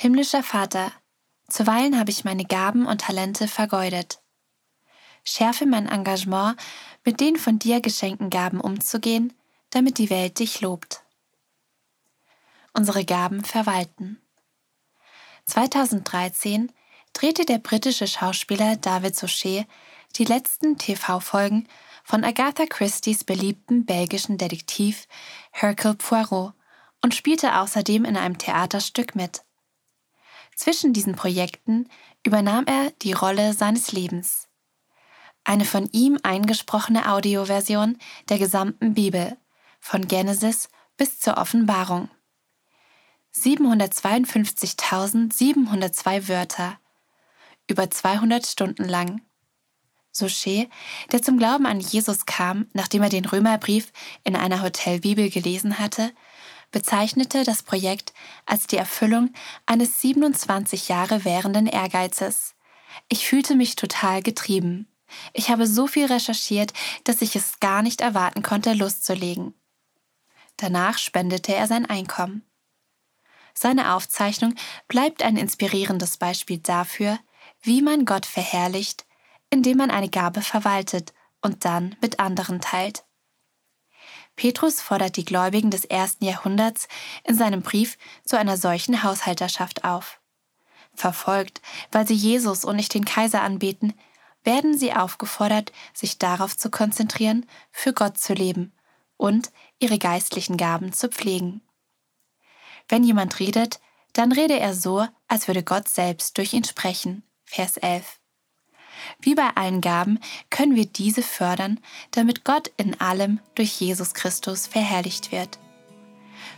Himmlischer Vater, zuweilen habe ich meine Gaben und Talente vergeudet. Schärfe mein Engagement, mit den von dir geschenkten Gaben umzugehen, damit die Welt dich lobt. Unsere Gaben verwalten. 2013 drehte der britische Schauspieler David Suchet die letzten TV-Folgen von Agatha Christie's beliebten belgischen Detektiv Hercule Poirot und spielte außerdem in einem Theaterstück mit. Zwischen diesen Projekten übernahm er die Rolle seines Lebens. Eine von ihm eingesprochene Audioversion der gesamten Bibel, von Genesis bis zur Offenbarung. 752.702 Wörter, über 200 Stunden lang. Suchet, der zum Glauben an Jesus kam, nachdem er den Römerbrief in einer Hotelbibel gelesen hatte, bezeichnete das Projekt als die Erfüllung eines 27 Jahre währenden Ehrgeizes. Ich fühlte mich total getrieben. Ich habe so viel recherchiert, dass ich es gar nicht erwarten konnte, loszulegen. Danach spendete er sein Einkommen. Seine Aufzeichnung bleibt ein inspirierendes Beispiel dafür, wie man Gott verherrlicht, indem man eine Gabe verwaltet und dann mit anderen teilt. Petrus fordert die Gläubigen des ersten Jahrhunderts in seinem Brief zu einer solchen Haushalterschaft auf. Verfolgt, weil sie Jesus und nicht den Kaiser anbeten, werden sie aufgefordert, sich darauf zu konzentrieren, für Gott zu leben und ihre geistlichen Gaben zu pflegen. Wenn jemand redet, dann rede er so, als würde Gott selbst durch ihn sprechen. Vers 11. Wie bei allen Gaben können wir diese fördern, damit Gott in allem durch Jesus Christus verherrlicht wird.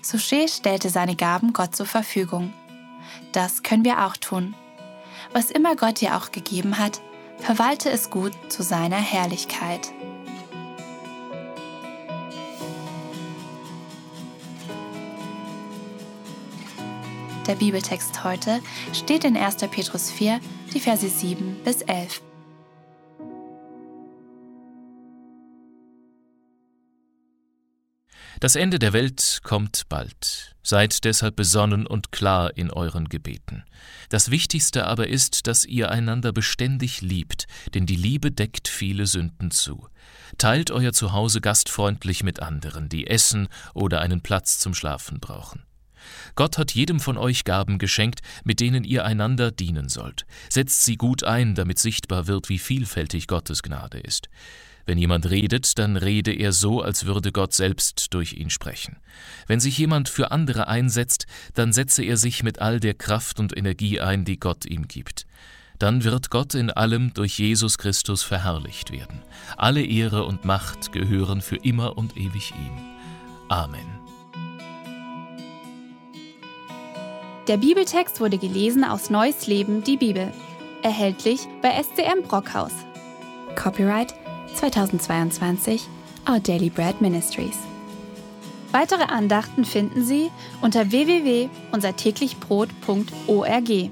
Suchet stellte seine Gaben Gott zur Verfügung. Das können wir auch tun. Was immer Gott dir auch gegeben hat, verwalte es gut zu seiner Herrlichkeit. Der Bibeltext heute steht in 1. Petrus 4, die Verse 7 bis 11. Das Ende der Welt kommt bald. Seid deshalb besonnen und klar in euren Gebeten. Das Wichtigste aber ist, dass ihr einander beständig liebt, denn die Liebe deckt viele Sünden zu. Teilt euer Zuhause gastfreundlich mit anderen, die essen oder einen Platz zum Schlafen brauchen. Gott hat jedem von euch Gaben geschenkt, mit denen ihr einander dienen sollt. Setzt sie gut ein, damit sichtbar wird, wie vielfältig Gottes Gnade ist. Wenn jemand redet, dann rede er so, als würde Gott selbst durch ihn sprechen. Wenn sich jemand für andere einsetzt, dann setze er sich mit all der Kraft und Energie ein, die Gott ihm gibt. Dann wird Gott in allem durch Jesus Christus verherrlicht werden. Alle Ehre und Macht gehören für immer und ewig ihm. Amen. Der Bibeltext wurde gelesen aus Neues Leben, die Bibel. Erhältlich bei SCM Brockhaus. Copyright 2022 Our Daily Bread Ministries. Weitere Andachten finden Sie unter www.unsertäglichbrot.org.